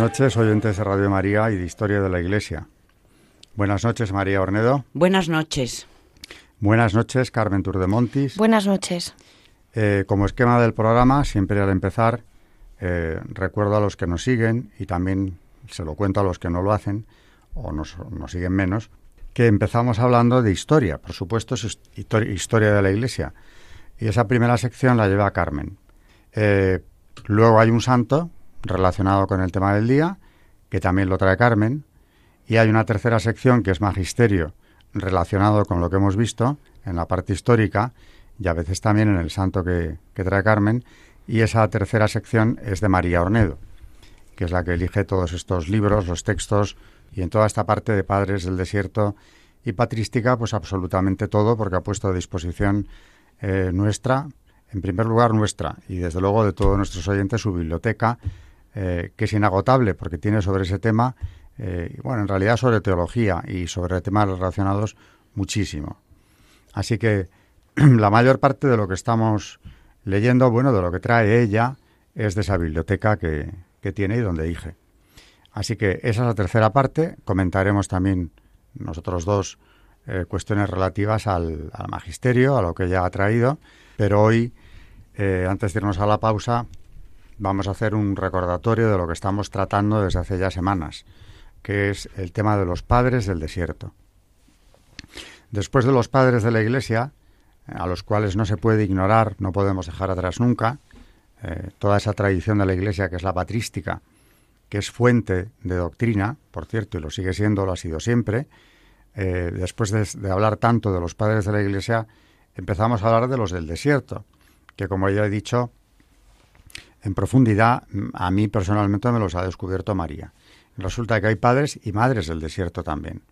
Buenas noches, oyentes de Radio María y de Historia de la Iglesia. Buenas noches, María Ornedo. Buenas noches. Buenas noches, Carmen Turdemontis. Buenas noches. Eh, como esquema del programa, siempre al empezar, eh, recuerdo a los que nos siguen y también se lo cuento a los que no lo hacen o nos, nos siguen menos, que empezamos hablando de historia, por supuesto, es historia de la Iglesia. Y esa primera sección la lleva Carmen. Eh, luego hay un santo, relacionado con el tema del día, que también lo trae Carmen, y hay una tercera sección que es magisterio, relacionado con lo que hemos visto en la parte histórica y a veces también en el santo que, trae Carmen, y esa tercera sección es de María Ornedo, que es la que elige todos estos libros, los textos, y en toda esta parte de Padres del Desierto y patrística, pues absolutamente todo, porque ha puesto a disposición eh, nuestra, en primer lugar nuestra, y desde luego de todos nuestros oyentes su biblioteca, eh, que es inagotable porque tiene sobre ese tema, eh, bueno, en realidad sobre teología y sobre temas relacionados muchísimo. Así que la mayor parte de lo que estamos leyendo, bueno, de lo que trae ella, es de esa biblioteca que, que tiene y donde dije. Así que esa es la tercera parte. Comentaremos también nosotros dos eh, cuestiones relativas al, magisterio, a lo que ella ha traído. Pero hoy, antes de irnos a la pausa, vamos a hacer un recordatorio de lo que estamos tratando desde hace ya semanas, que es el tema de los padres del desierto. Después de los padres de la Iglesia, a los cuales no se puede ignorar, no podemos dejar atrás nunca, eh, toda esa tradición de la Iglesia que es la patrística, que es fuente de doctrina, por cierto, y lo sigue siendo, lo ha sido siempre, eh, después de, de, hablar tanto de los padres de la Iglesia, empezamos a hablar de los del desierto, que como ya he dicho, en profundidad, a mí personalmente me los ha descubierto María. Resulta que hay padres y madres del desierto también.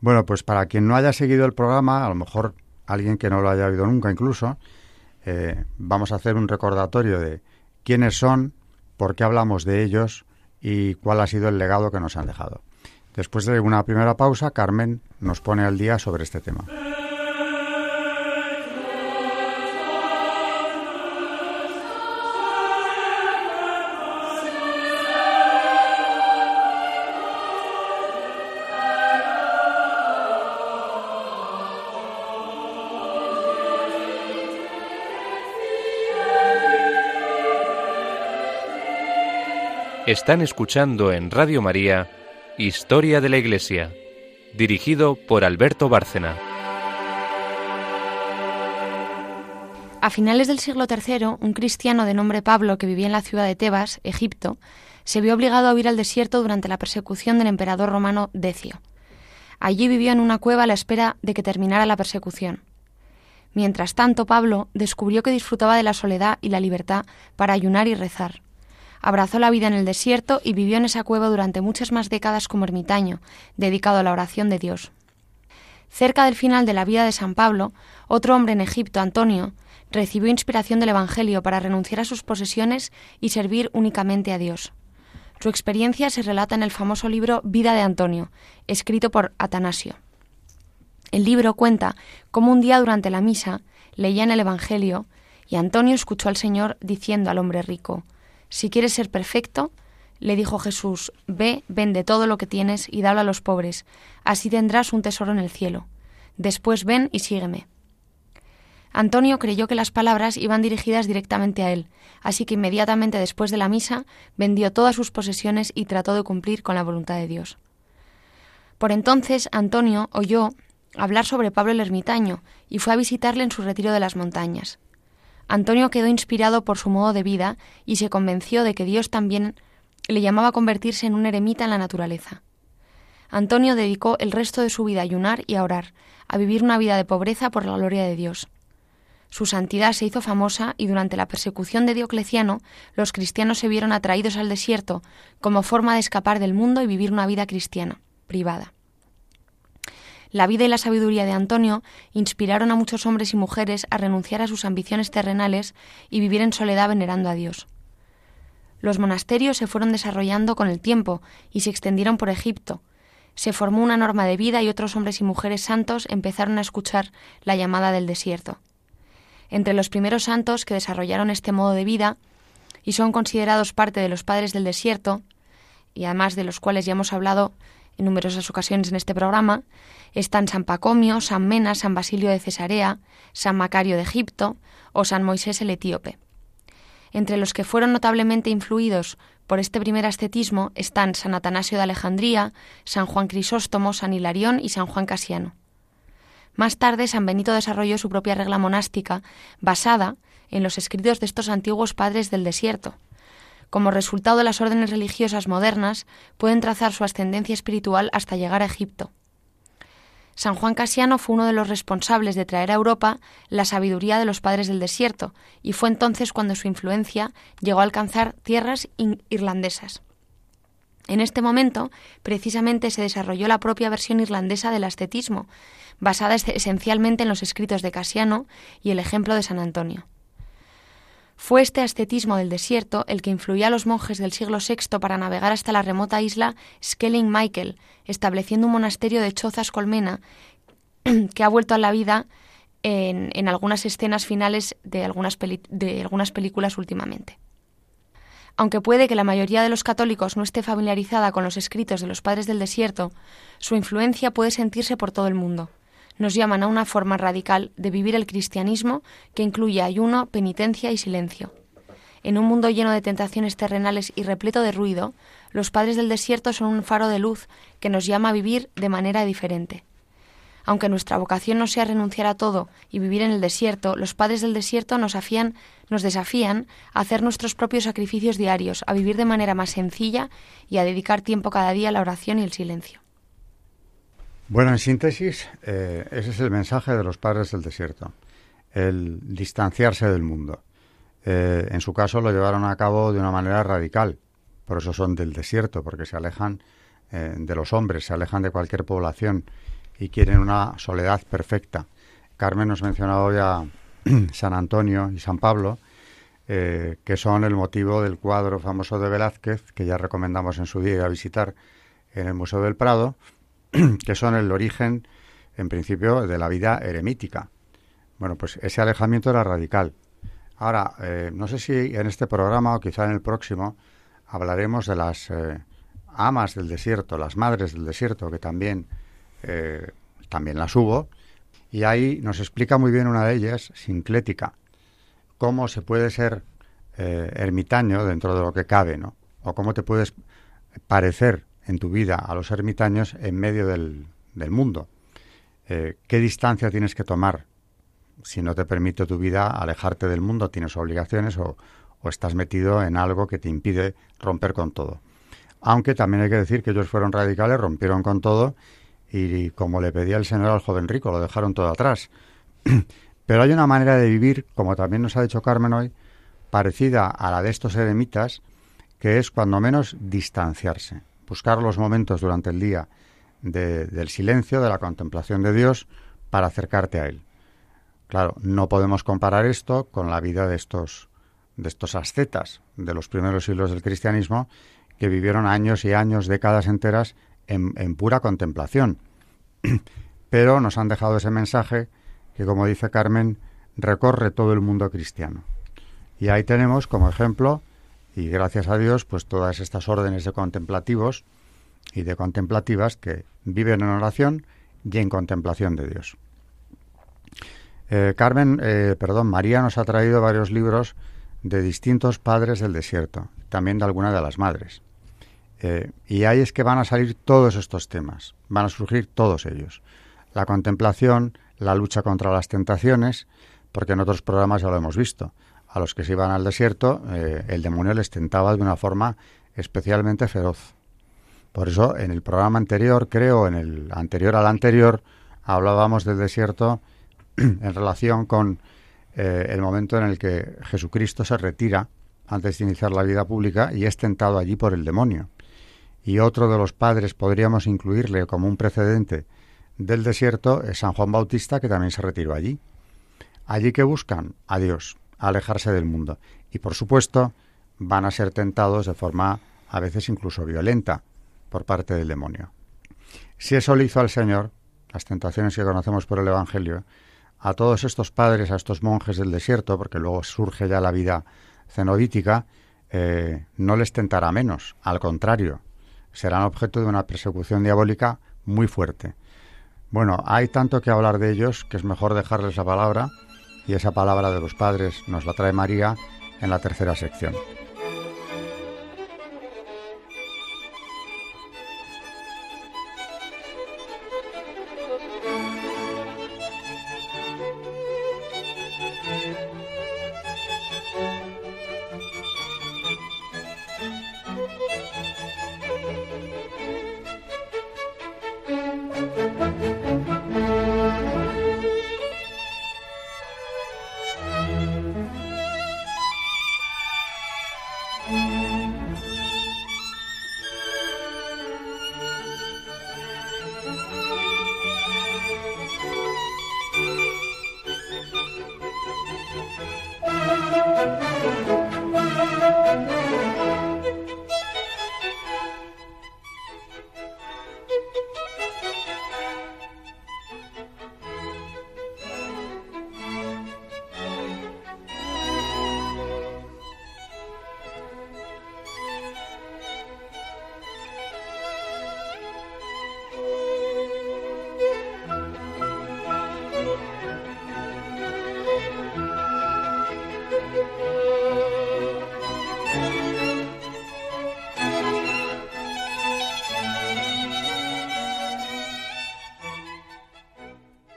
Bueno, pues para quien no haya seguido el programa, a lo mejor alguien que no lo haya oído nunca incluso, eh, vamos a hacer un recordatorio de quiénes son, por qué hablamos de ellos y cuál ha sido el legado que nos han dejado. Después de una primera pausa, Carmen nos pone al día sobre este tema. Están escuchando en Radio María Historia de la Iglesia, dirigido por Alberto Bárcena. A finales del siglo III, un cristiano de nombre Pablo que vivía en la ciudad de Tebas, Egipto, se vio obligado a huir al desierto durante la persecución del emperador romano Decio. Allí vivió en una cueva a la espera de que terminara la persecución. Mientras tanto, Pablo descubrió que disfrutaba de la soledad y la libertad para ayunar y rezar abrazó la vida en el desierto y vivió en esa cueva durante muchas más décadas como ermitaño, dedicado a la oración de Dios. Cerca del final de la vida de San Pablo, otro hombre en Egipto, Antonio, recibió inspiración del Evangelio para renunciar a sus posesiones y servir únicamente a Dios. Su experiencia se relata en el famoso libro Vida de Antonio, escrito por Atanasio. El libro cuenta cómo un día durante la misa leía en el Evangelio y Antonio escuchó al Señor diciendo al hombre rico, si quieres ser perfecto, le dijo Jesús, ve, vende todo lo que tienes y dalo a los pobres, así tendrás un tesoro en el cielo. Después ven y sígueme. Antonio creyó que las palabras iban dirigidas directamente a él, así que inmediatamente después de la misa vendió todas sus posesiones y trató de cumplir con la voluntad de Dios. Por entonces Antonio oyó hablar sobre Pablo el ermitaño y fue a visitarle en su retiro de las montañas. Antonio quedó inspirado por su modo de vida y se convenció de que Dios también le llamaba a convertirse en un eremita en la naturaleza. Antonio dedicó el resto de su vida a ayunar y a orar, a vivir una vida de pobreza por la gloria de Dios. Su santidad se hizo famosa y durante la persecución de Diocleciano los cristianos se vieron atraídos al desierto como forma de escapar del mundo y vivir una vida cristiana, privada. La vida y la sabiduría de Antonio inspiraron a muchos hombres y mujeres a renunciar a sus ambiciones terrenales y vivir en soledad venerando a Dios. Los monasterios se fueron desarrollando con el tiempo y se extendieron por Egipto. Se formó una norma de vida y otros hombres y mujeres santos empezaron a escuchar la llamada del desierto. Entre los primeros santos que desarrollaron este modo de vida y son considerados parte de los padres del desierto, y además de los cuales ya hemos hablado en numerosas ocasiones en este programa, están San Pacomio, San Mena, San Basilio de Cesarea, San Macario de Egipto o San Moisés el Etíope. Entre los que fueron notablemente influidos por este primer ascetismo están San Atanasio de Alejandría, San Juan Crisóstomo, San Hilarión y San Juan Casiano. Más tarde, San Benito desarrolló su propia regla monástica basada en los escritos de estos antiguos padres del desierto, como resultado de las órdenes religiosas modernas, pueden trazar su ascendencia espiritual hasta llegar a Egipto. San Juan Casiano fue uno de los responsables de traer a Europa la sabiduría de los padres del desierto, y fue entonces cuando su influencia llegó a alcanzar tierras irlandesas. En este momento, precisamente, se desarrolló la propia versión irlandesa del ascetismo, basada esencialmente en los escritos de Casiano y el ejemplo de San Antonio. Fue este ascetismo del desierto el que influyó a los monjes del siglo VI para navegar hasta la remota isla Skelling Michael, estableciendo un monasterio de chozas colmena que ha vuelto a la vida en, algunas escenas finales de algunas, de algunas películas últimamente. Aunque puede que la mayoría de los católicos no esté familiarizada con los escritos de los padres del desierto, su influencia puede sentirse por todo el mundo nos llaman a una forma radical de vivir el cristianismo que incluye ayuno, penitencia y silencio. En un mundo lleno de tentaciones terrenales y repleto de ruido, los padres del desierto son un faro de luz que nos llama a vivir de manera diferente. Aunque nuestra vocación no sea renunciar a todo y vivir en el desierto, los padres del desierto nos, nos desafían a hacer nuestros propios sacrificios diarios, a vivir de manera más sencilla y a dedicar tiempo cada día a la oración y el silencio. Bueno, en síntesis, eh, ese es el mensaje de los padres del desierto, el distanciarse del mundo. Eh, en su caso lo llevaron a cabo de una manera radical, por eso son del desierto, porque se alejan eh, de los hombres, se alejan de cualquier población y quieren una soledad perfecta. Carmen nos mencionado ya San Antonio y San Pablo, que son el motivo del cuadro famoso de Velázquez, que ya recomendamos en su día a visitar en el Museo del Prado, que son el origen, en principio, de la vida eremítica. Bueno, pues ese alejamiento era radical. Ahora, eh, no sé si en este programa o quizá en el próximo hablaremos de las eh, amas del desierto, las madres del desierto, que también, eh, también las hubo, y ahí nos explica muy bien una de ellas, Sinclética, cómo se puede ser ermitaño dentro de lo que cabe, ¿no? O cómo te puedes parecer en tu vida a los ermitaños en medio del, mundo. Eh, ¿Qué distancia tienes que tomar si no te permite tu vida alejarte del mundo? ¿Tienes obligaciones o, estás metido en algo que te impide romper con todo? Aunque también hay que decir que ellos fueron radicales, rompieron con todo y, como le pedía el Señor al joven rico, lo dejaron todo atrás. Pero hay una manera de vivir, como también nos ha dicho Carmen hoy, parecida a la de estos eremitas, que es cuando menos distanciarse buscar los momentos durante el día del silencio, de la contemplación de Dios, para acercarte a Él. Claro, no podemos comparar esto con la vida de estos, de estos ascetas de los primeros siglos del cristianismo, que vivieron años y años, décadas enteras, en, en pura contemplación. Pero nos han dejado ese mensaje que, como dice Carmen, recorre todo el mundo cristiano. Y ahí tenemos como ejemplo y gracias a Dios, pues todas estas órdenes de contemplativos y de contemplativas que viven en oración y en contemplación de Dios. Eh, Carmen, eh, perdón, María nos ha traído varios libros de distintos padres del desierto, también de alguna de las madres. Eh, y ahí es que van a salir todos estos temas, van a surgir todos ellos. La contemplación, la lucha contra las tentaciones, porque en otros programas ya lo hemos visto a los que se iban al desierto, eh, el demonio les tentaba de una forma especialmente feroz. Por eso, en el programa anterior, creo, en el anterior al anterior, hablábamos del desierto en relación con eh, el momento en el que Jesucristo se retira antes de iniciar la vida pública y es tentado allí por el demonio. Y otro de los padres podríamos incluirle como un precedente del desierto es San Juan Bautista, que también se retiró allí. Allí que buscan a Dios, alejarse del mundo. Y por supuesto, van a ser tentados de forma a veces incluso violenta por parte del demonio. Si eso le hizo al Señor, las tentaciones que conocemos por el Evangelio, a todos estos padres, a estos monjes del desierto, porque luego surge ya la vida cenobítica, eh, no les tentará menos, al contrario, serán objeto de una persecución diabólica muy fuerte. Bueno, hay tanto que hablar de ellos que es mejor dejarles la palabra y esa palabra de los padres nos la trae María en la tercera sección.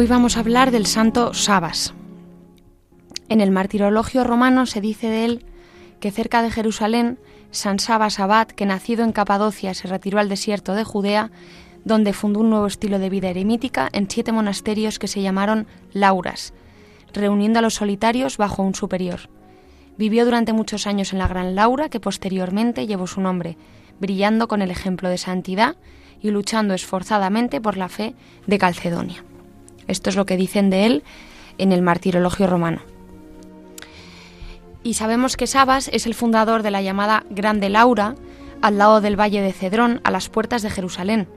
Hoy vamos a hablar del santo Sabas. En el martirologio romano se dice de él que cerca de Jerusalén, San Sabas Abad, que nacido en Capadocia se retiró al desierto de Judea, donde fundó un nuevo estilo de vida eremítica en siete monasterios que se llamaron Lauras, reuniendo a los solitarios bajo un superior. Vivió durante muchos años en la Gran Laura, que posteriormente llevó su nombre, brillando con el ejemplo de santidad y luchando esforzadamente por la fe de Calcedonia. Esto es lo que dicen de él en el martirologio romano. Y sabemos que Sabas es el fundador de la llamada Grande Laura, al lado del valle de Cedrón, a las puertas de Jerusalén.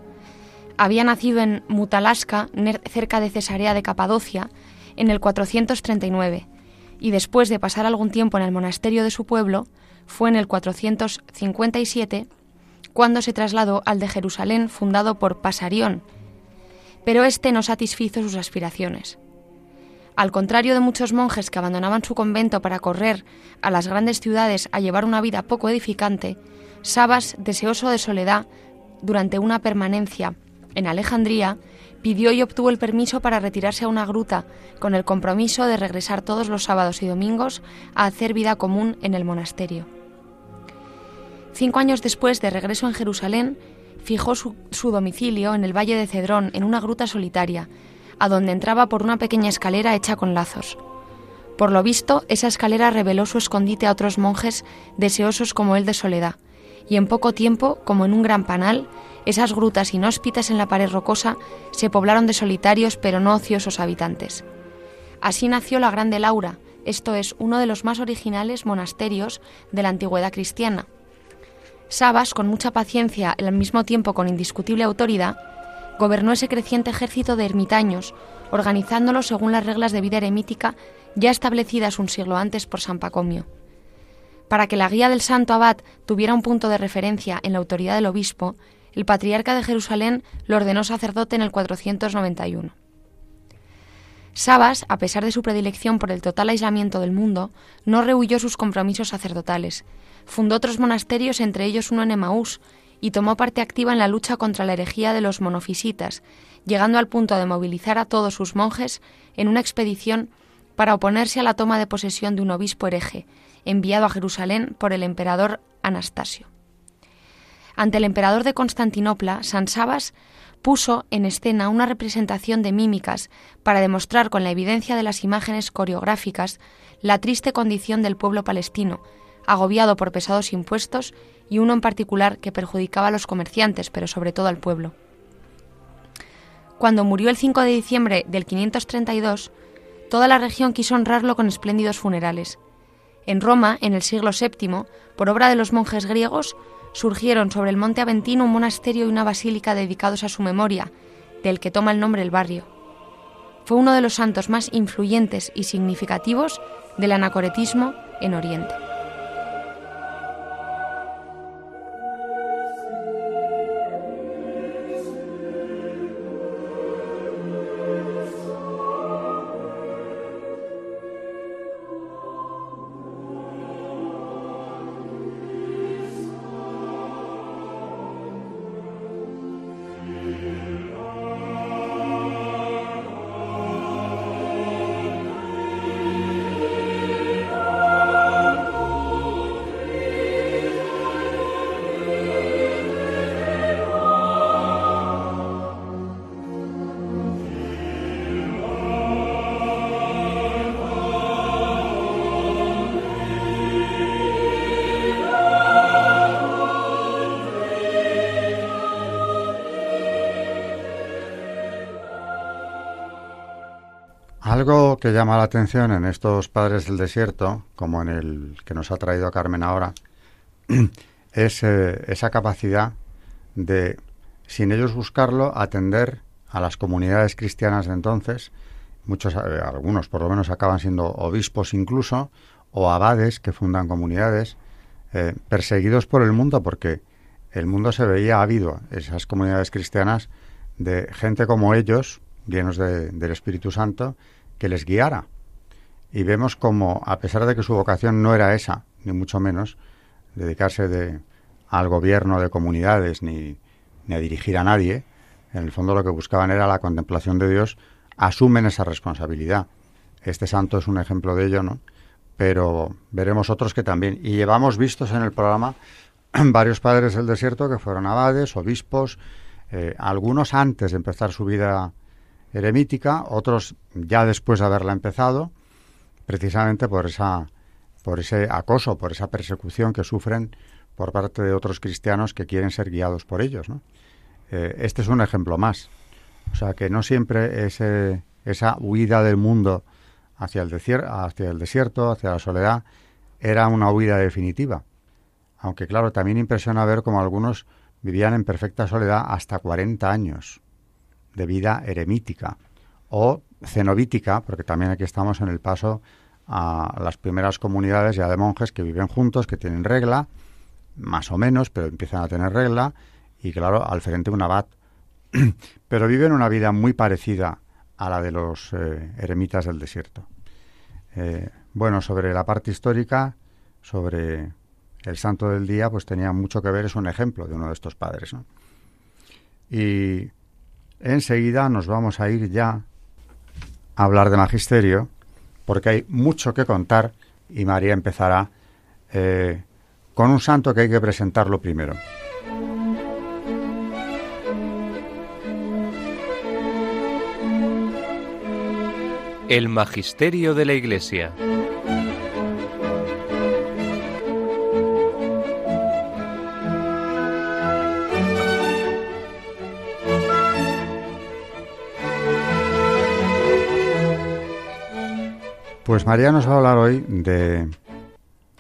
Había nacido en Mutalasca, cerca de Cesarea de Capadocia, en el 439, y después de pasar algún tiempo en el monasterio de su pueblo, fue en el 457 cuando se trasladó al de Jerusalén fundado por Pasarión, pero este no satisfizo sus aspiraciones. Al contrario de muchos monjes que abandonaban su convento para correr a las grandes ciudades a llevar una vida poco edificante, Sabas, deseoso de soledad, durante una permanencia en Alejandría, pidió y obtuvo el permiso para retirarse a una gruta con el compromiso de regresar todos los sábados y domingos a hacer vida común en el monasterio. Cinco años después de regreso en Jerusalén, fijó su, domicilio en el valle de Cedrón, en una gruta solitaria, a donde entraba por una pequeña escalera hecha con lazos. Por lo visto, esa escalera reveló su escondite a otros monjes deseosos como él de soledad, y en poco tiempo, como en un gran panal, esas grutas inhóspitas en la pared rocosa se poblaron de solitarios pero no ociosos habitantes. Así nació la Grande Laura, esto es uno de los más originales monasterios de la antigüedad cristiana, Sabas, con mucha paciencia y al mismo tiempo con indiscutible autoridad, gobernó ese creciente ejército de ermitaños, organizándolo según las reglas de vida eremítica ya establecidas un siglo antes por San Pacomio. Para que la guía del santo abad tuviera un punto de referencia en la autoridad del obispo, el patriarca de Jerusalén lo ordenó sacerdote en el 491. Sabas, a pesar de su predilección por el total aislamiento del mundo, no rehuyó sus compromisos sacerdotales. Fundó otros monasterios, entre ellos uno en Emaús, y tomó parte activa en la lucha contra la herejía de los monofisitas, llegando al punto de movilizar a todos sus monjes en una expedición para oponerse a la toma de posesión de un obispo hereje, enviado a Jerusalén por el emperador Anastasio. Ante el emperador de Constantinopla, San Sabas puso en escena una representación de mímicas para demostrar con la evidencia de las imágenes coreográficas la triste condición del pueblo palestino, agobiado por pesados impuestos y uno en particular que perjudicaba a los comerciantes, pero sobre todo al pueblo. Cuando murió el 5 de diciembre del 532, toda la región quiso honrarlo con espléndidos funerales. En Roma, en el siglo VII, por obra de los monjes griegos, surgieron sobre el monte Aventino un monasterio y una basílica dedicados a su memoria, del que toma el nombre el barrio. Fue uno de los santos más influyentes y significativos del anacoretismo en Oriente. Algo que llama la atención en estos padres del desierto, como en el que nos ha traído Carmen ahora, es eh, esa capacidad de, sin ellos buscarlo, atender a las comunidades cristianas de entonces. Muchos, eh, algunos por lo menos acaban siendo obispos incluso, o abades que fundan comunidades, eh, perseguidos por el mundo porque el mundo se veía ávido, esas comunidades cristianas, de gente como ellos, llenos del Espíritu Santo, que les guiara. Y vemos como, a pesar de que su vocación no era esa, ni mucho menos, dedicarse de, al gobierno de comunidades ni, ni a dirigir a nadie, en el fondo lo que buscaban era la contemplación de Dios, asumen esa responsabilidad. Este santo es un ejemplo de ello, ¿no? Pero veremos otros que también. Y llevamos vistos en el programa varios padres del desierto que fueron abades, obispos, eh, algunos antes de empezar su vida eremítica, otros ya después de haberla empezado, precisamente por esa por ese acoso, por esa persecución que sufren por parte de otros cristianos que quieren ser guiados por ellos. Eh, este es un ejemplo más. O sea que no siempre ese, esa huida del mundo hacia el, hacia el desierto, hacia la soledad, era una huida definitiva. Aunque claro, también impresiona ver cómo algunos vivían en perfecta soledad hasta 40 años de vida eremítica o cenobítica, porque también aquí estamos en el paso a las primeras comunidades ya de monjes que viven juntos, que tienen regla, más o menos, pero empiezan a tener regla, y claro, al frente un abad. pero viven una vida muy parecida a la de los eh, eremitas del desierto. Eh, bueno, sobre la parte histórica, sobre el santo del día, pues tenía mucho que ver, es un ejemplo de uno de estos padres. ¿no? Y Enseguida nos vamos a ir ya a hablar de magisterio, porque hay mucho que contar y María empezará eh, con un santo que hay que presentarlo primero. El Magisterio de la Iglesia. Pues María nos va a hablar hoy de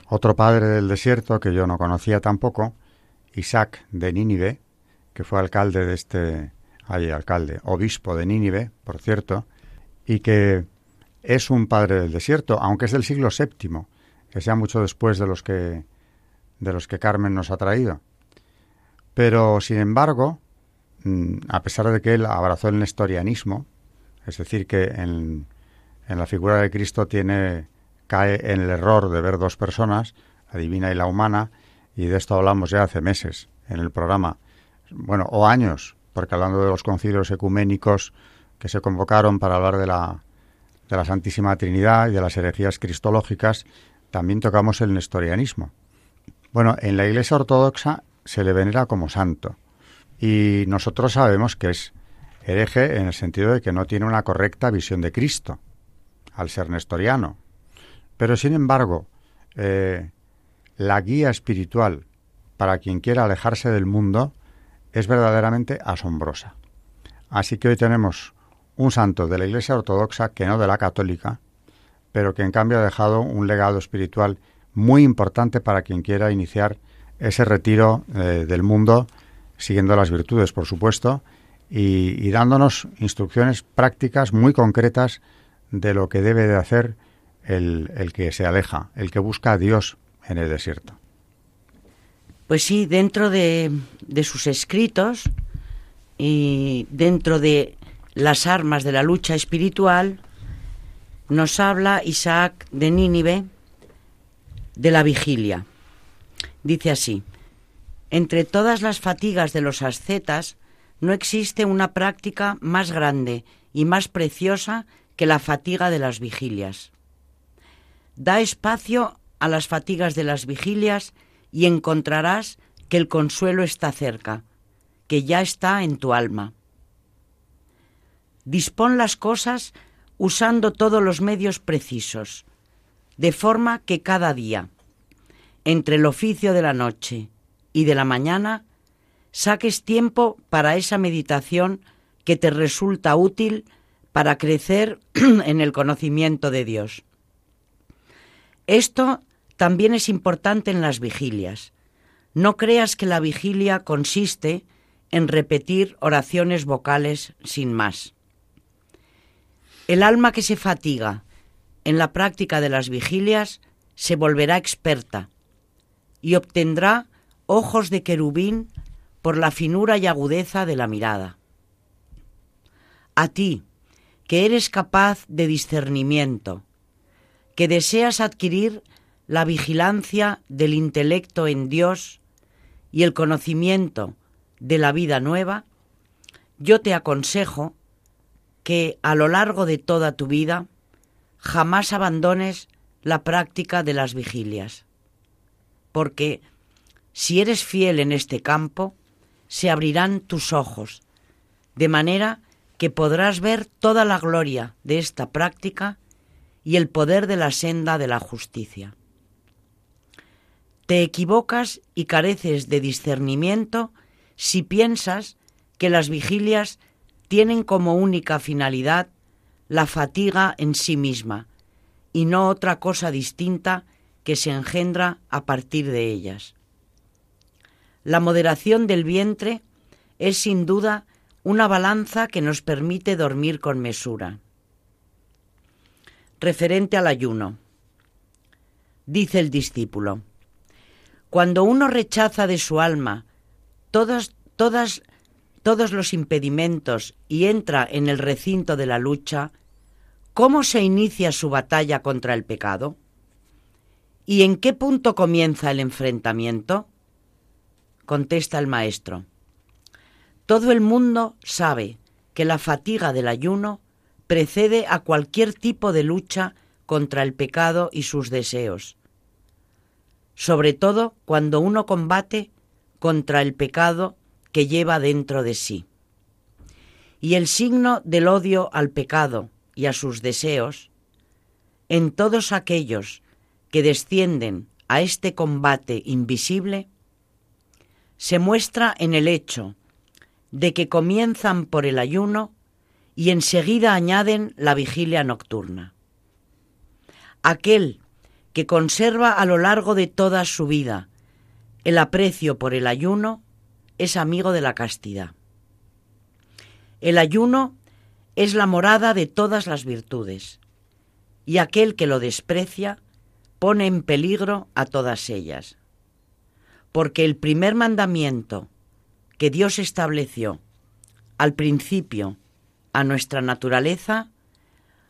otro padre del desierto que yo no conocía tampoco Isaac de Nínive, que fue alcalde de este, ay, alcalde, obispo de Nínive, por cierto, y que es un padre del desierto, aunque es del siglo VII, que sea mucho después de los que de los que Carmen nos ha traído. Pero, sin embargo, mm, a pesar de que él abrazó el nestorianismo, es decir, que en, en la figura de Cristo tiene cae en el error de ver dos personas, la divina y la humana, y de esto hablamos ya hace meses en el programa, bueno, o años, porque hablando de los concilios ecuménicos que se convocaron para hablar de la, de la Santísima Trinidad y de las herejías cristológicas, también tocamos el nestorianismo. Bueno, en la Iglesia Ortodoxa se le venera como santo y nosotros sabemos que es hereje en el sentido de que no tiene una correcta visión de Cristo, al ser nestoriano. Pero sin embargo, eh, la guía espiritual para quien quiera alejarse del mundo es verdaderamente asombrosa. Así que hoy tenemos un santo de la Iglesia Ortodoxa que no de la católica, pero que en cambio ha dejado un legado espiritual muy importante para quien quiera iniciar ese retiro eh, del mundo, siguiendo las virtudes, por supuesto, y, dándonos instrucciones prácticas muy concretas de lo que debe de hacer el, el que se aleja, el que busca a Dios en el desierto. Pues sí, dentro de, de sus escritos y dentro de las armas de la lucha espiritual, nos habla Isaac de Nínive de la vigilia. Dice así, entre todas las fatigas de los ascetas no existe una práctica más grande y más preciosa que la fatiga de las vigilias. Da espacio a las fatigas de las vigilias y encontrarás que el consuelo está cerca, que ya está en tu alma. Dispón las cosas usando todos los medios precisos, de forma que cada día, entre el oficio de la noche y de la mañana, saques tiempo para esa meditación que te resulta útil para crecer en el conocimiento de Dios. Esto también es importante en las vigilias. No creas que la vigilia consiste en repetir oraciones vocales sin más. El alma que se fatiga en la práctica de las vigilias se volverá experta y obtendrá ojos de querubín por la finura y agudeza de la mirada. A ti, que eres capaz de discernimiento, que deseas adquirir la vigilancia del intelecto en Dios y el conocimiento de la vida nueva, yo te aconsejo que a lo largo de toda tu vida jamás abandones la práctica de las vigilias, porque si eres fiel en este campo, se abrirán tus ojos, de manera que podrás ver toda la gloria de esta práctica y el poder de la senda de la justicia. Te equivocas y careces de discernimiento si piensas que las vigilias tienen como única finalidad la fatiga en sí misma y no otra cosa distinta que se engendra a partir de ellas. La moderación del vientre es sin duda una balanza que nos permite dormir con mesura. Referente al ayuno. Dice el discípulo, cuando uno rechaza de su alma todos los impedimentos y entra en el recinto de la lucha, ¿cómo se inicia su batalla contra el pecado? ¿Y en qué punto comienza el enfrentamiento? Contesta el maestro. Todo el mundo sabe que la fatiga del ayuno precede a cualquier tipo de lucha contra el pecado y sus deseos, sobre todo cuando uno combate contra el pecado que lleva dentro de sí. Y el signo del odio al pecado y a sus deseos, en todos aquellos que descienden a este combate invisible, se muestra en el hecho de que comienzan por el ayuno y enseguida añaden la vigilia nocturna. Aquel que conserva a lo largo de toda su vida el aprecio por el ayuno es amigo de la castidad. El ayuno es la morada de todas las virtudes, y aquel que lo desprecia pone en peligro a todas ellas. Porque el primer mandamiento que Dios estableció al principio a nuestra naturaleza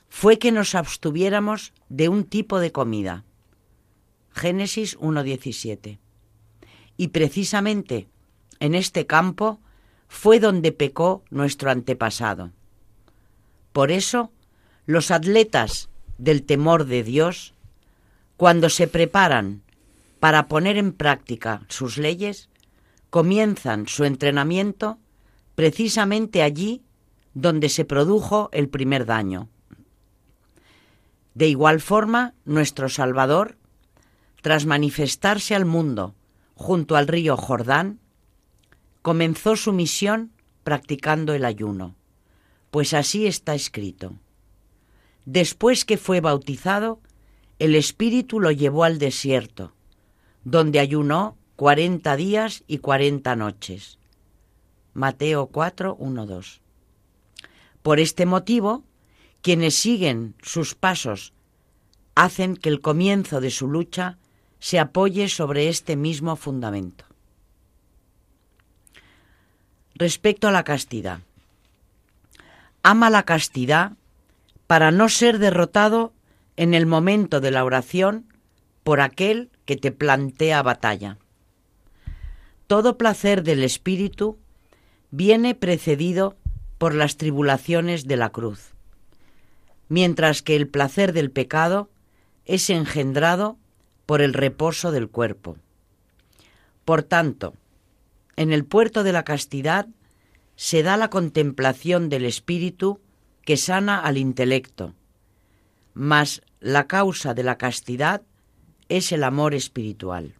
fue que nos abstuviéramos de un tipo de comida. Génesis 1.17. Y precisamente en este campo fue donde pecó nuestro antepasado. Por eso, los atletas del temor de Dios, cuando se preparan para poner en práctica sus leyes, comienzan su entrenamiento precisamente allí donde se produjo el primer daño. De igual forma, nuestro Salvador, tras manifestarse al mundo junto al río Jordán, comenzó su misión practicando el ayuno, pues así está escrito. Después que fue bautizado, el Espíritu lo llevó al desierto, donde ayunó cuarenta días y cuarenta noches. Mateo 4, 1, 2. Por este motivo, quienes siguen sus pasos hacen que el comienzo de su lucha se apoye sobre este mismo fundamento. Respecto a la castidad. Ama la castidad para no ser derrotado en el momento de la oración por aquel que te plantea batalla. Todo placer del espíritu viene precedido por las tribulaciones de la cruz, mientras que el placer del pecado es engendrado por el reposo del cuerpo. Por tanto, en el puerto de la castidad se da la contemplación del espíritu que sana al intelecto, mas la causa de la castidad es el amor espiritual.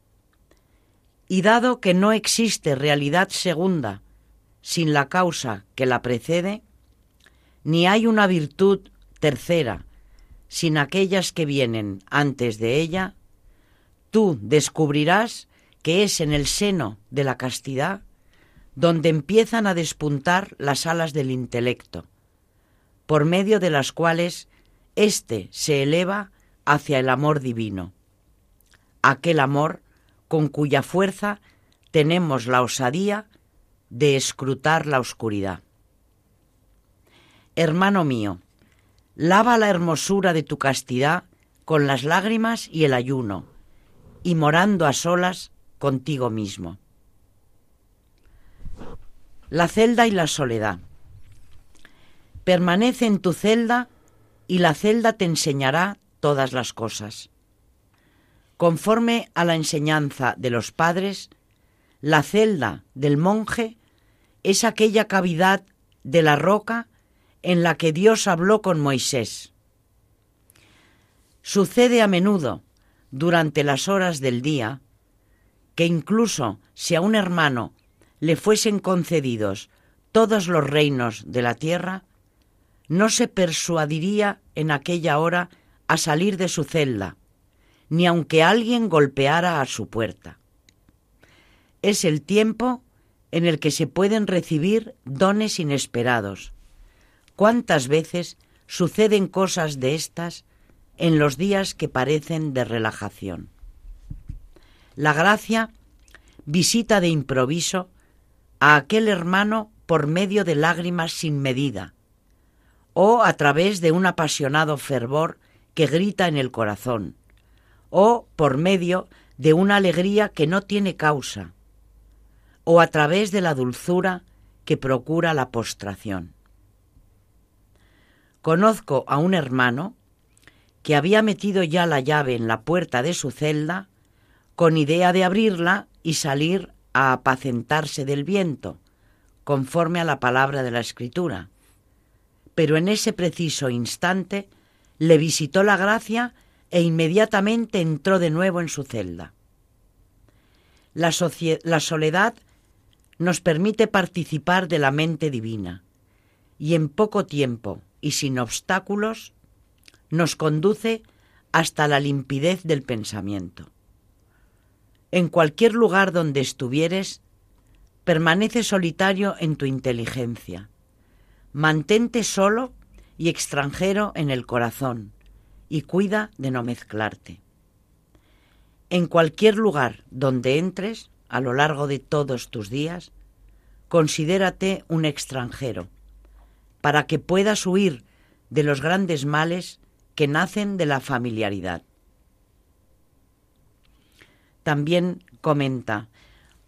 Y dado que no existe realidad segunda sin la causa que la precede, ni hay una virtud tercera sin aquellas que vienen antes de ella, tú descubrirás que es en el seno de la castidad donde empiezan a despuntar las alas del intelecto, por medio de las cuales éste se eleva hacia el amor divino, aquel amor con cuya fuerza tenemos la osadía de escrutar la oscuridad. Hermano mío, lava la hermosura de tu castidad con las lágrimas y el ayuno, y morando a solas contigo mismo. La celda y la soledad. Permanece en tu celda y la celda te enseñará todas las cosas. Conforme a la enseñanza de los padres, la celda del monje es aquella cavidad de la roca en la que Dios habló con Moisés. Sucede a menudo, durante las horas del día, que incluso si a un hermano le fuesen concedidos todos los reinos de la tierra, no se persuadiría en aquella hora a salir de su celda, ni aunque alguien golpeara a su puerta. Es el tiempo en el que se pueden recibir dones inesperados. ¿Cuántas veces suceden cosas de estas en los días que parecen de relajación? La gracia visita de improviso a aquel hermano por medio de lágrimas sin medida, o a través de un apasionado fervor que grita en el corazón, o por medio de una alegría que no tiene causa, o a través de la dulzura que procura la postración. Conozco a un hermano que había metido ya la llave en la puerta de su celda con idea de abrirla y salir a apacentarse del viento, conforme a la palabra de la Escritura. Pero en ese preciso instante le visitó la gracia e inmediatamente entró de nuevo en su celda. La, la soledad nos permite participar de la mente divina y en poco tiempo y sin obstáculos nos conduce hasta la limpidez del pensamiento. En cualquier lugar donde estuvieres, permanece solitario en tu inteligencia. Mantente solo y extranjero en el corazón y cuida de no mezclarte. En cualquier lugar donde entres, a lo largo de todos tus días, considérate un extranjero, para que puedas huir de los grandes males que nacen de la familiaridad. También comenta,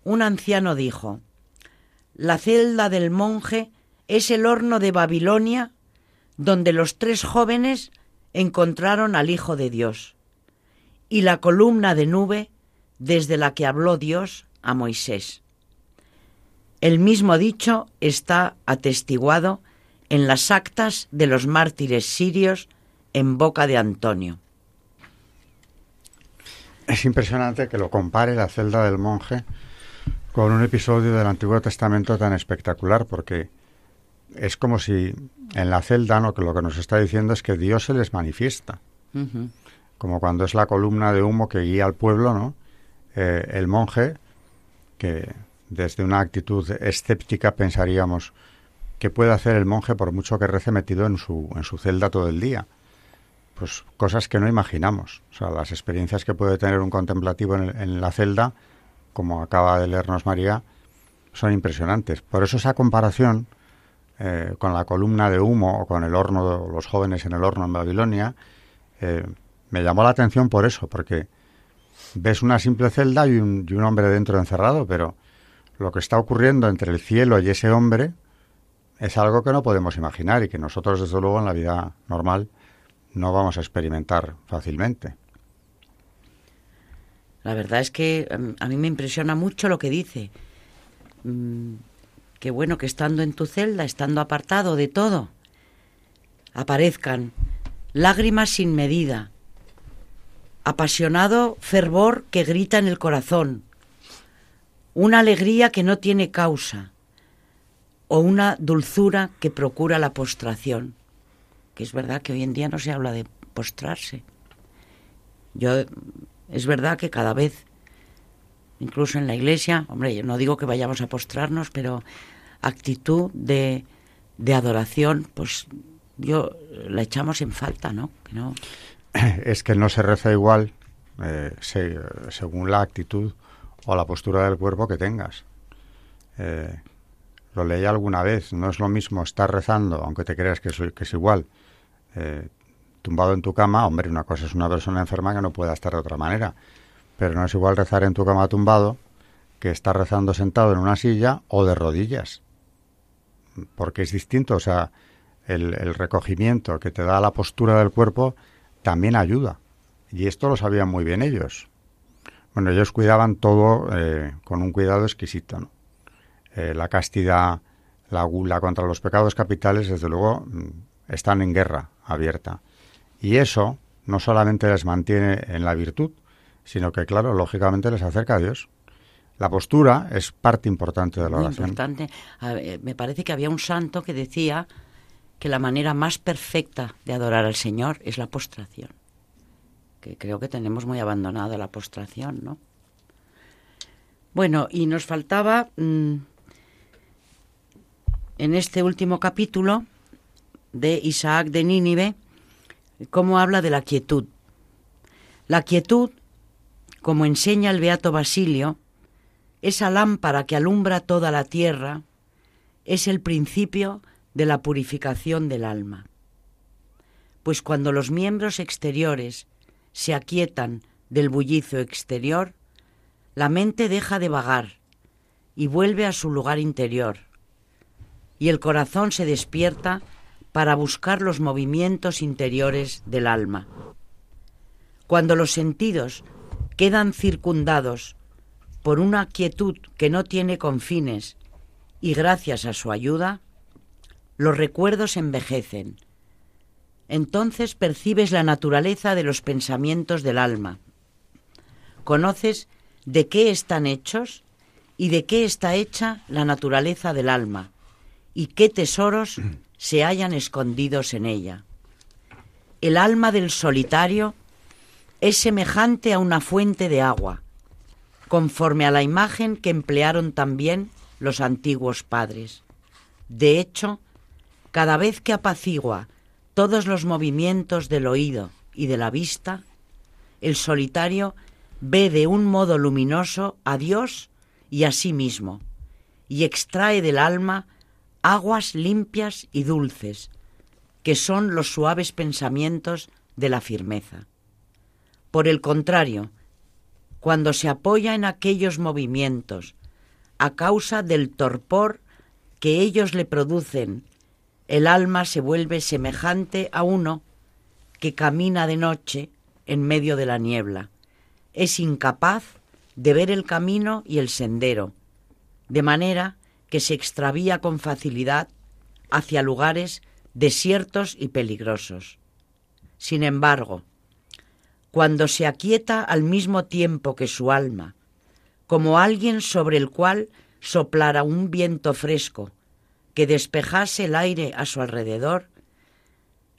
un anciano dijo, la celda del monje es el horno de Babilonia donde los tres jóvenes encontraron al Hijo de Dios y la columna de nube desde la que habló Dios a Moisés. El mismo dicho está atestiguado en las actas de los mártires sirios en boca de Antonio. Es impresionante que lo compare la celda del monje con un episodio del Antiguo Testamento tan espectacular, porque es como si en la celda ¿no? que lo que nos está diciendo es que Dios se les manifiesta. Como cuando es la columna de humo que guía al pueblo, ¿no? Eh, el monje, que desde una actitud escéptica pensaríamos que puede hacer el monje por mucho que rece metido en su, en su celda todo el día. Pues cosas que no imaginamos. O sea, las experiencias que puede tener un contemplativo en, la celda, como acaba de leernos María, son impresionantes. Por eso esa comparación eh, con la columna de humo o con el horno, los jóvenes en el horno en Babilonia, eh, me llamó la atención por eso, porque ves una simple celda y un, y un hombre dentro encerrado, pero lo que está ocurriendo entre el cielo y ese hombre es algo que no podemos imaginar y que nosotros, desde luego, en la vida normal no vamos a experimentar fácilmente. La verdad es que em, a mí me impresiona mucho lo que dice. Que bueno que estando en tu celda, estando apartado de todo, aparezcan lágrimas sin medida, apasionado fervor que grita en el corazón, una alegría que no tiene causa o una dulzura que procura la postración, que es verdad que hoy en día no se habla de postrarse. Yo es verdad que cada vez incluso en la iglesia, hombre, yo no digo que vayamos a postrarnos, pero actitud de, de adoración, pues yo la echamos en falta, ¿no? Que no... Es que no se reza igual eh, según la actitud o la postura del cuerpo que tengas. Eh, lo leí alguna vez, no es lo mismo estar rezando, aunque te creas que es, que es igual, eh, tumbado en tu cama, hombre, una cosa es una persona enferma que no pueda estar de otra manera, pero no es igual rezar en tu cama tumbado que estar rezando sentado en una silla o de rodillas, porque es distinto, o sea, el, recogimiento que te da la postura del cuerpo también ayuda, y esto lo sabían muy bien ellos. Bueno, ellos cuidaban todo eh, con un cuidado exquisito. Eh, la castidad, la gula contra los pecados capitales, desde luego, mm, están en guerra abierta. Y eso no solamente les mantiene en la virtud, sino que, claro, lógicamente les acerca a Dios. La postura es parte importante de la oración. Importante. me parece que había un santo que decía que la manera más perfecta de adorar al Señor es la postración que creo que tenemos muy abandonada la postración, ¿no? Bueno, y nos faltaba mm, en este último capítulo de Isaac de Nínive, cómo habla de la quietud. La quietud, como enseña el Beato Basilio, esa lámpara que alumbra toda la tierra, es el principio de la purificación del alma. Pues cuando los miembros exteriores se aquietan del bullicio exterior, la mente deja de vagar y vuelve a su lugar interior, y el corazón se despierta para buscar los movimientos interiores del alma. Cuando los sentidos quedan circundados por una quietud que no tiene confines y gracias a su ayuda, los recuerdos envejecen, entonces percibes la naturaleza de los pensamientos del alma. Conoces de qué están hechos y de qué está hecha la naturaleza del alma y qué tesoros se hallan escondidos en ella. El alma del solitario es semejante a una fuente de agua, conforme a la imagen que emplearon también los antiguos padres. De hecho, cada vez que apacigua todos los movimientos del oído y de la vista, el solitario ve de un modo luminoso a Dios y a sí mismo, y extrae del alma aguas limpias y dulces, que son los suaves pensamientos de la firmeza. Por el contrario, cuando se apoya en aquellos movimientos, a causa del torpor que ellos le producen, el alma se vuelve semejante a uno que camina de noche en medio de la niebla. Es incapaz de ver el camino y el sendero, de manera que se extravía con facilidad hacia lugares desiertos y peligrosos. Sin embargo, cuando se aquieta al mismo tiempo que su alma, como alguien sobre el cual soplara un viento fresco que despejase el aire a su alrededor,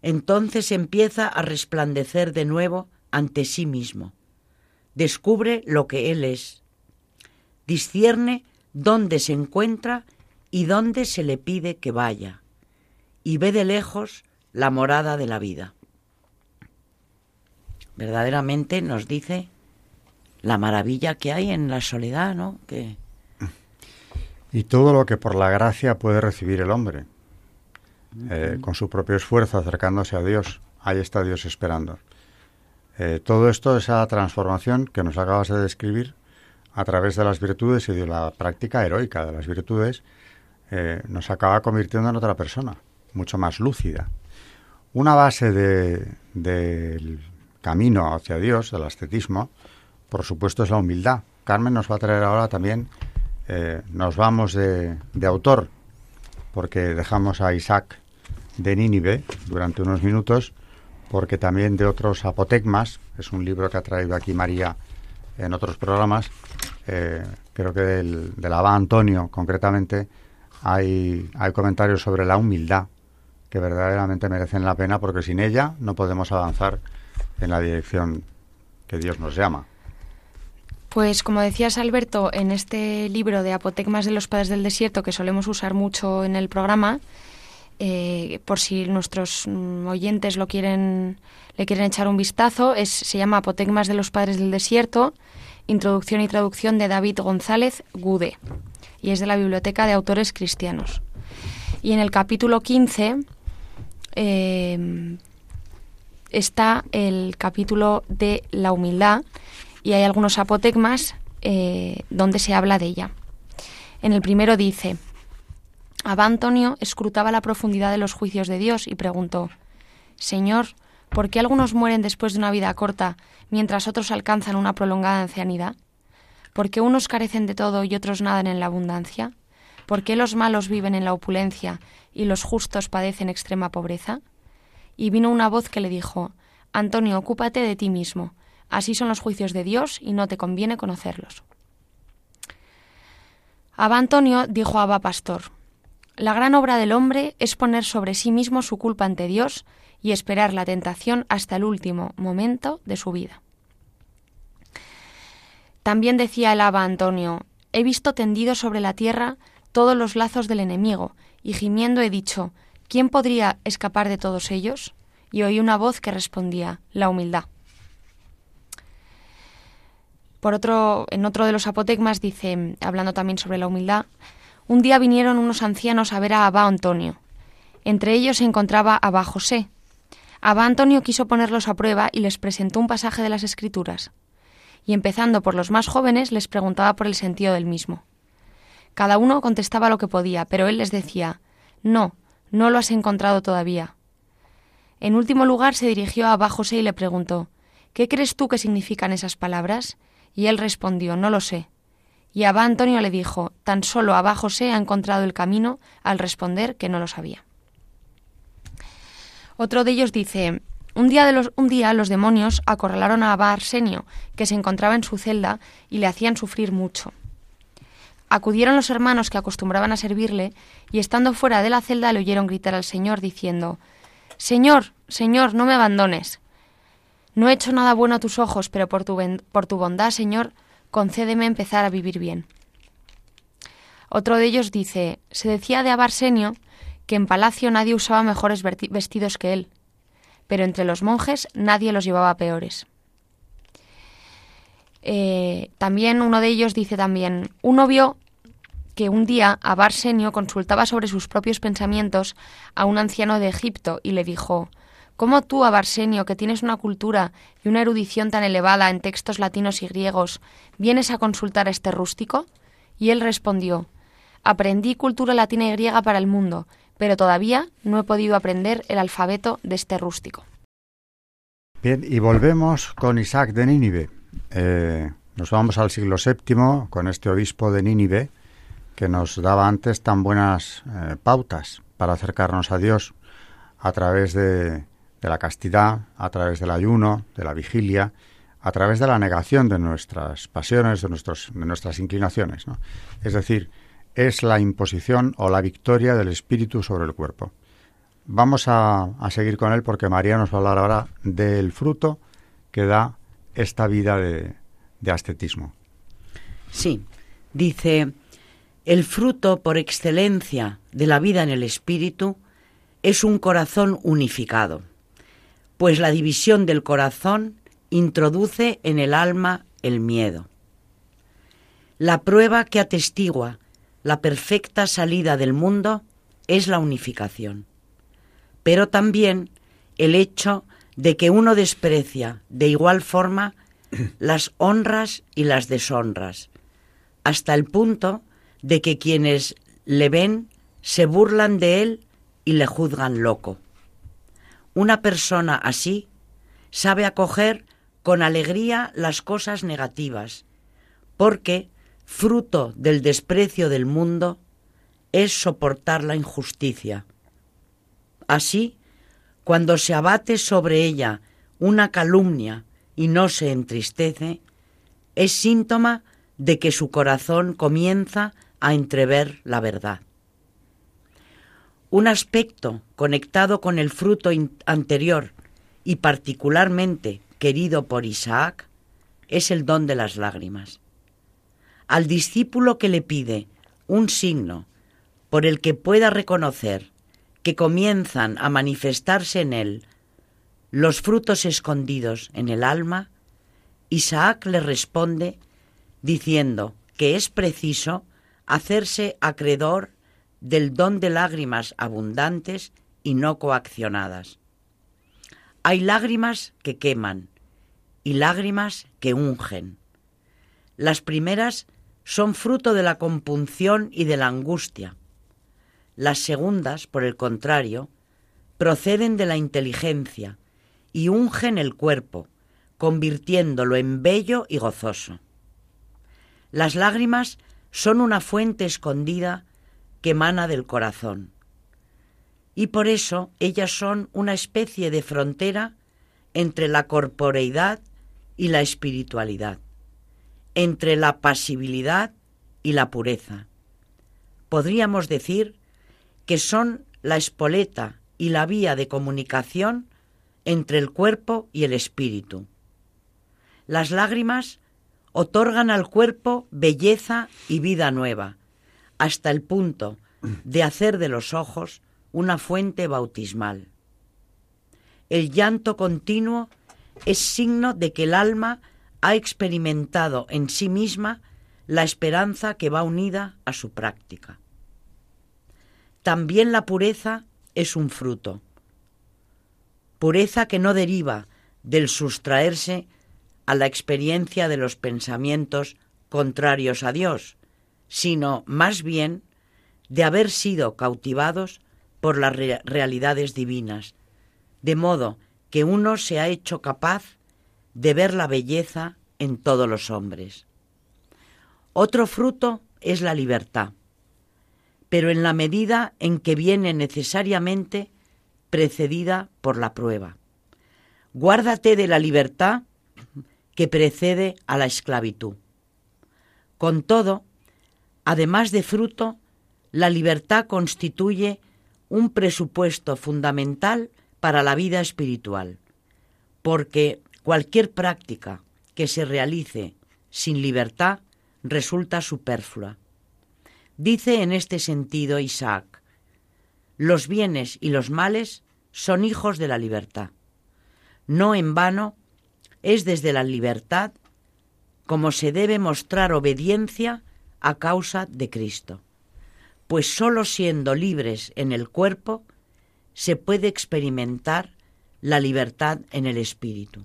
entonces empieza a resplandecer de nuevo ante sí mismo. Descubre lo que él es. Discierne dónde se encuentra y dónde se le pide que vaya. Y ve de lejos la morada de la vida. Verdaderamente nos dice la maravilla que hay en la soledad, ¿no? Que... Y todo lo que por la gracia puede recibir el hombre, eh, con su propio esfuerzo, acercándose a Dios. Ahí está Dios esperando. Eh, todo esto, esa transformación que nos acabas de describir, a través de las virtudes y de la práctica heroica de las virtudes, eh, nos acaba convirtiendo en otra persona, mucho más lúcida. Una base del camino hacia Dios, del ascetismo, por supuesto es la humildad. Carmen nos va a traer ahora también, eh, nos vamos de, de, autor, porque dejamos a Isaac de Nínive durante unos minutos, porque también de otros apotegmas, es un libro que ha traído aquí María en otros programas, eh, creo que del, del Antonio concretamente, hay, hay comentarios sobre la humildad que verdaderamente merecen la pena porque sin ella no podemos avanzar en la dirección que Dios nos llama. Pues como decías Alberto, en este libro de Apotegmas de los Padres del Desierto que solemos usar mucho en el programa, eh, por si nuestros mm, oyentes lo quieren, le quieren echar un vistazo, se llama Apotegmas de los Padres del Desierto, introducción y traducción de David González Gude, y es de la Biblioteca de Autores Cristianos. Y en el capítulo 15 eh, está el capítulo de la humildad, y hay algunos apotegmas eh, donde se habla de ella. En el primero dice, Abba Antonio escrutaba la profundidad de los juicios de Dios y preguntó, Señor, ¿por qué algunos mueren después de una vida corta mientras otros alcanzan una prolongada ancianidad? ¿Por qué unos carecen de todo y otros nadan en la abundancia? ¿Por qué los malos viven en la opulencia y los justos padecen extrema pobreza? Y vino una voz que le dijo, Antonio, ocúpate de ti mismo, Así son los juicios de Dios y no te conviene conocerlos. Abba Antonio dijo a Abba Pastor, La gran obra del hombre es poner sobre sí mismo su culpa ante Dios y esperar la tentación hasta el último momento de su vida. También decía el Abba Antonio, He visto tendidos sobre la tierra todos los lazos del enemigo, y gimiendo he dicho, ¿quién podría escapar de todos ellos? Y oí una voz que respondía, La humildad. Por otro, en otro de los apotegmas dice, hablando también sobre la humildad, un día vinieron unos ancianos a ver a Abba Antonio. Entre ellos se encontraba Abba José. Abba Antonio quiso ponerlos a prueba y les presentó un pasaje de las Escrituras. Y empezando por los más jóvenes, les preguntaba por el sentido del mismo. Cada uno contestaba lo que podía, pero él les decía, No, no lo has encontrado todavía. En último lugar se dirigió a Abba José y le preguntó, ¿Qué crees tú que significan esas palabras? Y él respondió, no lo sé. Y Abba Antonio le dijo, tan solo Abba José ha encontrado el camino al responder que no lo sabía. Otro de ellos dice, un día, los, un día los demonios acorralaron a Abba Arsenio, que se encontraba en su celda, y le hacían sufrir mucho. Acudieron los hermanos que acostumbraban a servirle, y estando fuera de la celda le oyeron gritar al Señor, diciendo, Señor, Señor, no me abandones. No he hecho nada bueno a tus ojos, pero por tu, por tu bondad, Señor, concédeme empezar a vivir bien. Otro de ellos dice, se decía de Abarsenio que en palacio nadie usaba mejores vestidos que él, pero entre los monjes nadie los llevaba peores. Eh, también uno de ellos dice también, uno vio que un día Abarsenio consultaba sobre sus propios pensamientos a un anciano de Egipto y le dijo, ¿Cómo tú, Abarsenio, que tienes una cultura y una erudición tan elevada en textos latinos y griegos, vienes a consultar a este rústico? Y él respondió, Aprendí cultura latina y griega para el mundo, pero todavía no he podido aprender el alfabeto de este rústico. Bien, y volvemos con Isaac de Nínive. Eh, nos vamos al siglo VII con este obispo de Nínive que nos daba antes tan buenas eh, pautas para acercarnos a Dios a través de, la castidad, a través del ayuno, de la vigilia, a través de la negación de nuestras pasiones, de, nuestros, de nuestras inclinaciones. Es decir, es la imposición o la victoria del espíritu sobre el cuerpo. Vamos a, seguir con él porque María nos va a hablar ahora del fruto que da esta vida de, de ascetismo. Sí, dice, el fruto por excelencia de la vida en el espíritu es un corazón unificado, pues la división del corazón introduce en el alma el miedo. La prueba que atestigua la perfecta salida del mundo es la unificación, pero también el hecho de que uno desprecia de igual forma las honras y las deshonras, hasta el punto de que quienes le ven se burlan de él y le juzgan loco. Una persona así sabe acoger con alegría las cosas negativas, porque fruto del desprecio del mundo, es soportar la injusticia. Así, cuando se abate sobre ella una calumnia y no se entristece, es síntoma de que su corazón comienza a entrever la verdad. Un aspecto conectado con el fruto anterior y particularmente querido por Isaac es el don de las lágrimas al discípulo que le pide un signo por el que pueda reconocer que comienzan a manifestarse en él los frutos escondidos en el alma, Isaac le responde diciendo que es preciso hacerse acreedor del don de lágrimas abundantes y no coaccionadas. Hay lágrimas que queman y lágrimas que ungen. Las primeras son fruto de la compunción y de la angustia. Las segundas, por el contrario, proceden de la inteligencia y ungen el cuerpo, convirtiéndolo en bello y gozoso. Las lágrimas son una fuente escondida que emana del corazón. Y por eso ellas son una especie de frontera entre la corporeidad y la espiritualidad entre la pasibilidad y la pureza. Podríamos decir que son la espoleta y la vía de comunicación entre el cuerpo y el espíritu. Las lágrimas otorgan al cuerpo belleza y vida nueva, hasta el punto de hacer de los ojos una fuente bautismal. El llanto continuo es signo de que el alma ha experimentado en sí misma la esperanza que va unida a su práctica. También la pureza es un fruto. Pureza que no deriva del sustraerse a la experiencia de los pensamientos contrarios a Dios, sino más bien de haber sido cautivados por las realidades divinas, de modo que uno se ha hecho capaz de ver la belleza en todos los hombres. Otro fruto es la libertad, pero en la medida en que viene necesariamente precedida por la prueba. Guárdate de la libertad que precede a la esclavitud. Con todo, además de fruto, la libertad constituye un presupuesto fundamental para la vida espiritual, porque cualquier práctica que se realice sin libertad resulta superflua. Dice en este sentido Isaac, los bienes y los males son hijos de la libertad. No en vano es desde la libertad como se debe mostrar obediencia a causa de Cristo, pues sólo siendo libres en el cuerpo se puede experimentar la libertad en el espíritu.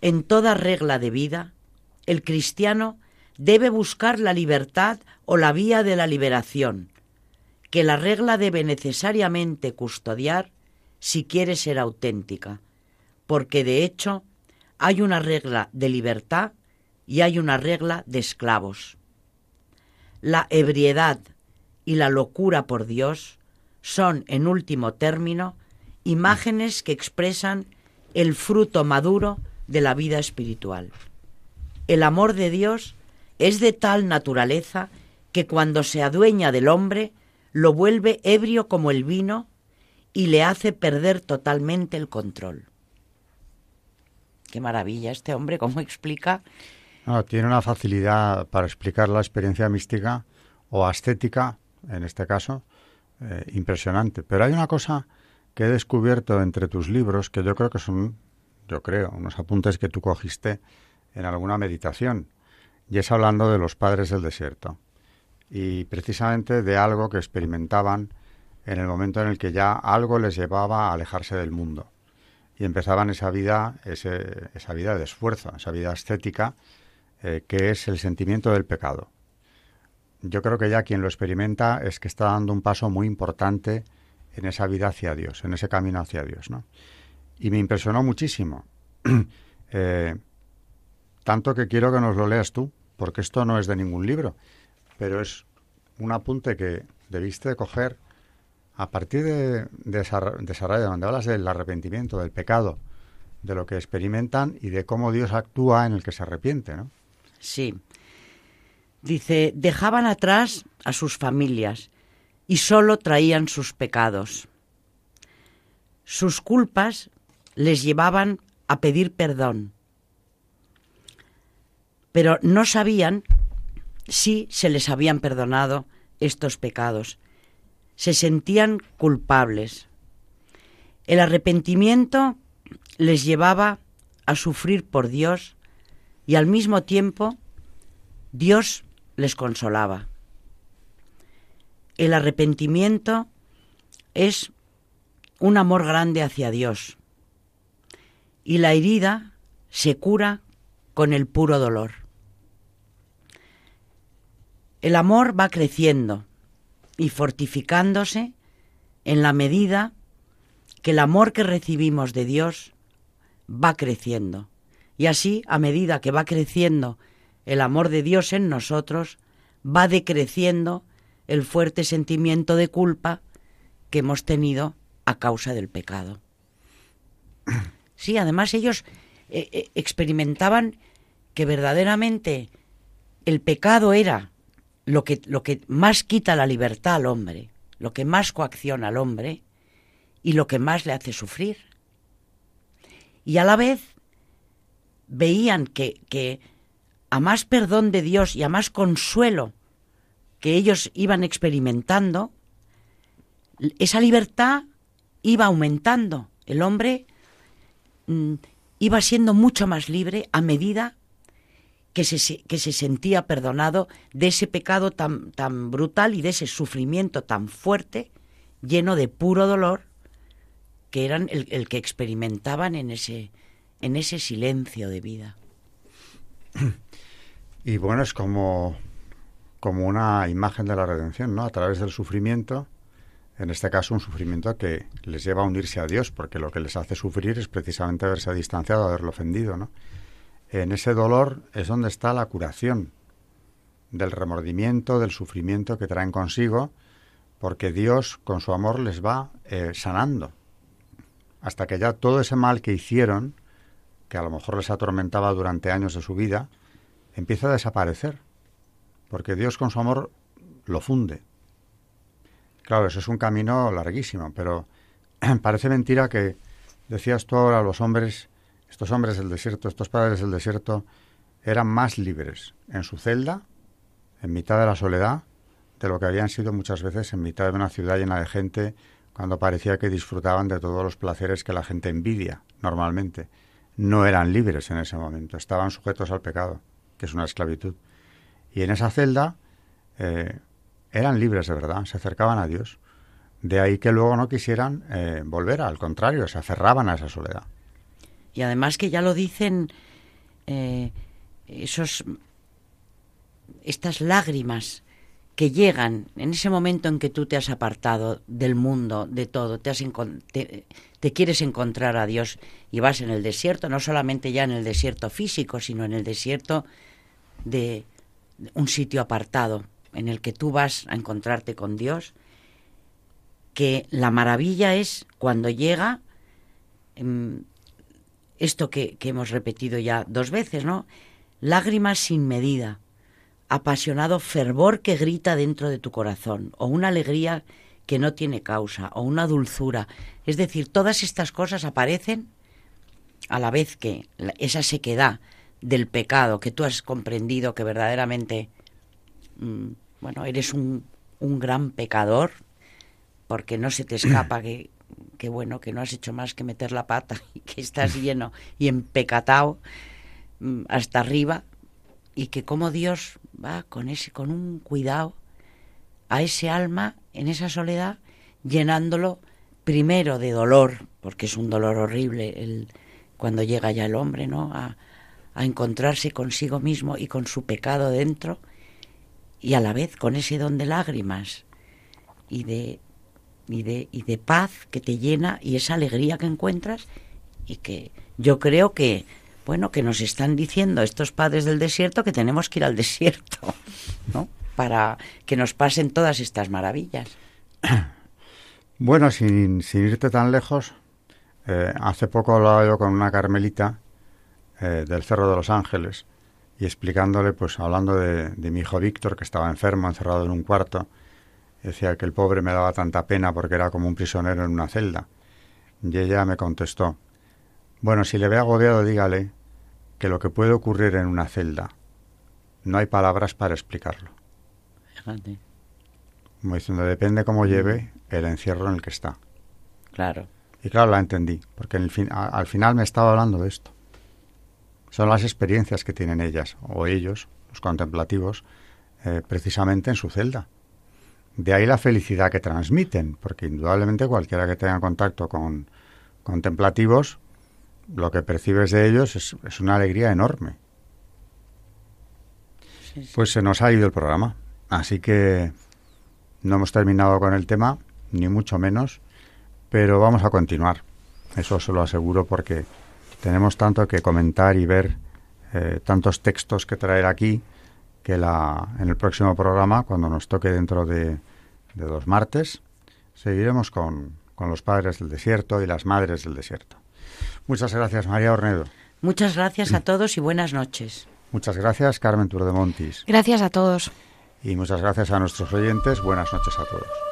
En toda regla de vida, el cristiano debe buscar la libertad o la vía de la liberación, que la regla debe necesariamente custodiar si quiere ser auténtica, porque de hecho hay una regla de libertad y hay una regla de esclavos. La ebriedad y la locura por Dios son, en último término, imágenes que expresan el fruto maduro de la vida espiritual. El amor de Dios es de tal naturaleza que cuando se adueña del hombre lo vuelve ebrio como el vino y le hace perder totalmente el control. Qué maravilla este hombre, cómo explica. tiene una facilidad para explicar la experiencia mística o ascética, en este caso, eh, impresionante. Pero hay una cosa que he descubierto entre tus libros que yo creo que son, yo creo, unos apuntes que tú cogiste en alguna meditación, y es hablando de los padres del desierto, y precisamente de algo que experimentaban en el momento en el que ya algo les llevaba a alejarse del mundo y empezaban esa vida, esa vida de esfuerzo, esa vida estética, eh, que es el sentimiento del pecado. Yo creo que ya quien lo experimenta es que está dando un paso muy importante en esa vida hacia Dios, en ese camino hacia Dios, ¿no? Y me impresionó muchísimo. Eh, tanto que quiero que nos lo leas tú, porque esto no es de ningún libro, pero es un apunte que debiste coger a partir de, de, esa, raya donde hablas del arrepentimiento, del pecado, de lo que experimentan y de cómo Dios actúa en el que se arrepiente, ¿no? Sí. Dice, dejaban atrás a sus familias y solo traían sus pecados. Sus culpas les llevaban a pedir perdón, pero no sabían si se les habían perdonado estos pecados. Se sentían culpables. El arrepentimiento les llevaba a sufrir por Dios y al mismo tiempo Dios les consolaba. El arrepentimiento es un amor grande hacia Dios y la herida se cura con el puro dolor. El amor va creciendo y fortificándose en la medida que el amor que recibimos de Dios va creciendo. Y así, a medida que va creciendo el amor de Dios en nosotros, va decreciendo el fuerte sentimiento de culpa que hemos tenido a causa del pecado. Sí, además ellos eh, eh, experimentaban que verdaderamente el pecado era lo que, lo que más quita la libertad al hombre, lo que más coacciona al hombre y lo que más le hace sufrir. Y a la vez veían que, que a más perdón de Dios y a más consuelo que ellos iban experimentando, esa libertad iba aumentando. El hombre mm, iba siendo mucho más libre a medida que se, que se sentía perdonado de ese pecado tan, tan brutal y de ese sufrimiento tan fuerte, lleno de puro dolor, que eran el, el que experimentaban en ese, en ese silencio de vida. Y bueno, es como, como una imagen de la redención, ¿no? A través del sufrimiento, en este caso un sufrimiento que les lleva a unirse a Dios, porque lo que les hace sufrir es precisamente haberse distanciado, haberlo ofendido, ¿no? En ese dolor es donde está la curación del remordimiento, del sufrimiento que traen consigo, porque Dios con su amor les va eh, sanando, hasta que ya todo ese mal que hicieron, que a lo mejor les atormentaba durante años de su vida, empieza a desaparecer, porque Dios con su amor lo funde. Claro, eso es un camino larguísimo, pero parece mentira que decías tú ahora los hombres estos hombres del desierto, estos padres del desierto, eran más libres en su celda, en mitad de la soledad, de lo que habían sido muchas veces en mitad de una ciudad llena de gente, cuando parecía que disfrutaban de todos los placeres que la gente envidia normalmente. No eran libres en ese momento, estaban sujetos al pecado, que es una esclavitud. Y en esa celda eh, eran libres de verdad, se acercaban a Dios. De ahí que luego no quisieran eh, volver, al contrario, se aferraban a esa soledad. Y además que ya lo dicen eh, esos estas lágrimas que llegan en ese momento en que tú te has apartado del mundo, de todo, te, quieres encontrar a Dios y vas en el desierto, no solamente ya en el desierto físico, sino en el desierto de un sitio apartado en el que tú vas a encontrarte con Dios, que la maravilla es cuando llega em, esto que, hemos repetido ya dos veces, ¿no? Lágrimas sin medida, apasionado fervor que grita dentro de tu corazón, o una alegría que no tiene causa, o una dulzura. Es decir, todas estas cosas aparecen a la vez que esa sequedad del pecado que tú has comprendido que verdaderamente, mm, bueno, eres un, un gran pecador, porque no se te escapa que, que, bueno, que no has hecho más que meter la pata y que estás lleno y empecatado mm, hasta arriba, y que como Dios va con ese con un cuidado a ese alma en esa soledad llenándolo primero de dolor porque es un dolor horrible el cuando llega ya el hombre no a, a encontrarse consigo mismo y con su pecado dentro y a la vez con ese don de lágrimas y de y de, paz que te llena y esa alegría que encuentras y que yo creo que bueno, que nos están diciendo estos padres del desierto que tenemos que ir al desierto, ¿no? Para que nos pasen todas estas maravillas. Bueno, sin, irte tan lejos, eh, hace poco hablaba yo con una carmelita eh, del Cerro de los Ángeles y explicándole, pues hablando de, de, mi hijo Víctor, que estaba enfermo, encerrado en un cuarto, decía que el pobre me daba tanta pena porque era como un prisionero en una celda. Y ella me contestó, bueno, si le ve agobiado, dígale que lo que puede ocurrir en una celda no hay palabras para explicarlo. Fíjate. Como diciendo, depende cómo lleve el encierro en el que está. Claro. Y claro, la entendí, porque el fin, al final me estaba hablando de esto. Son las experiencias que tienen ellas o ellos, los contemplativos, eh, precisamente en su celda. De ahí la felicidad que transmiten, porque indudablemente cualquiera que tenga contacto con contemplativos lo que percibes de ellos es, una alegría enorme. Pues se nos ha ido el programa, así que no hemos terminado con el tema, ni mucho menos, pero vamos a continuar. Eso se lo aseguro porque tenemos tanto que comentar y ver, eh, tantos textos que traer aquí, que la, en el próximo programa, cuando nos toque dentro de, de dos martes, seguiremos con, con los padres del desierto y las madres del desierto. Muchas gracias, María Ornedo. Muchas gracias a todos y buenas noches. Muchas gracias, Carmen Turdemontis. Gracias a todos. Y muchas gracias a nuestros oyentes. Buenas noches a todos.